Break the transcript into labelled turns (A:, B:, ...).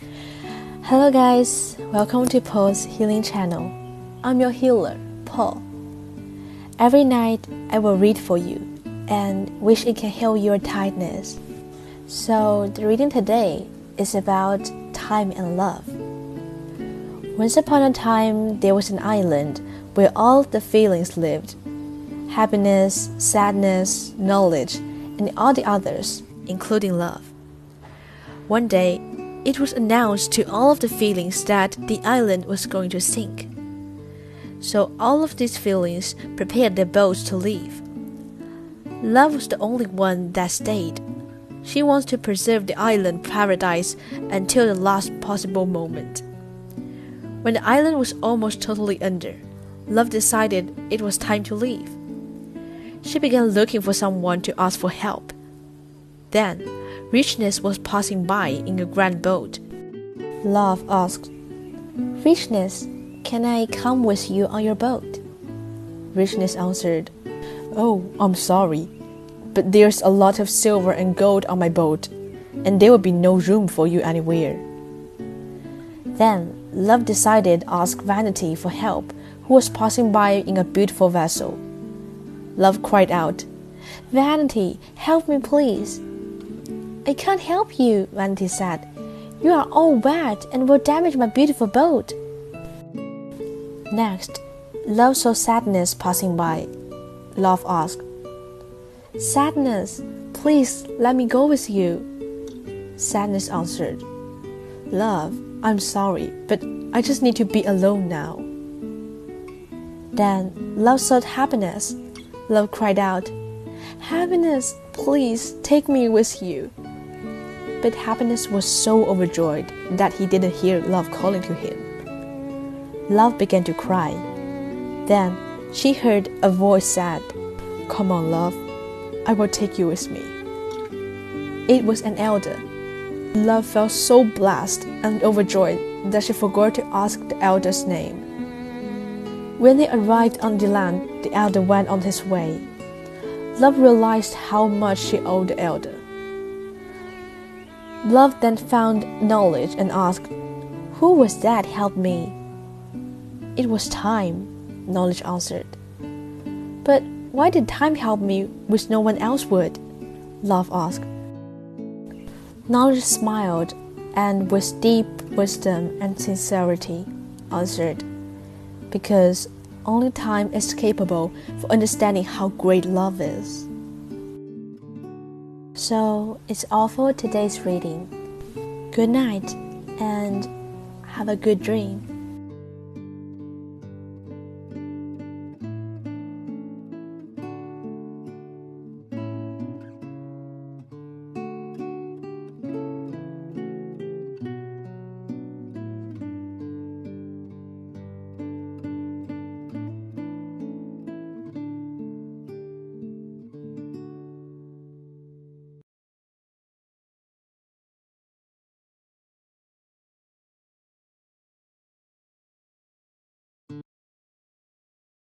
A: Hello, guys. Welcome to Paul's Healing Channel. I'm your healer, Paul. Every night, I will read for you and wish it can heal your tiredness. So, the reading today is about time and love. Once upon a time, there was an island where all the feelings lived happiness, sadness, knowledge, and all the others, including love. One day, it was announced to all of the feelings that the island was going to sink. So all of these feelings prepared their boats to leave. Love was the only one that stayed. She wants to preserve the island paradise until the last possible moment. When the island was almost totally under, Love decided it was time to leave. She began looking for someone to ask for help. Then, Richness was passing by in a grand boat. Love asked, Richness, can I come with you on your boat? Richness answered, Oh, I'm sorry, but there's a lot of silver and gold on my boat, and there will be no room for you anywhere. Then Love decided to ask Vanity for help, who was passing by in a beautiful vessel. Love cried out, Vanity, help me, please. I can't help you, Vanity said. You are all wet and will damage my beautiful boat. Next, Love saw Sadness passing by. Love asked, Sadness, please let me go with you. Sadness answered, Love, I'm sorry, but I just need to be alone now. Then Love saw Happiness. Love cried out, Happiness, please take me with you. But Happiness was so overjoyed that he didn't hear Love calling to him. Love began to cry. Then she heard a voice said, Come on, love, I will take you with me. It was an elder. Love felt so blessed and overjoyed that she forgot to ask the elder's name. When they arrived on the land, the elder went on his way. Love realized how much she owed the elder. Love then found knowledge and asked, Who was that helped me? It was time, knowledge answered. But why did time help me which no one else would? Love asked. Knowledge smiled and with deep wisdom and sincerity answered, Because only time is capable for understanding how great love is. So it's all for today's reading. Good night and have a good dream.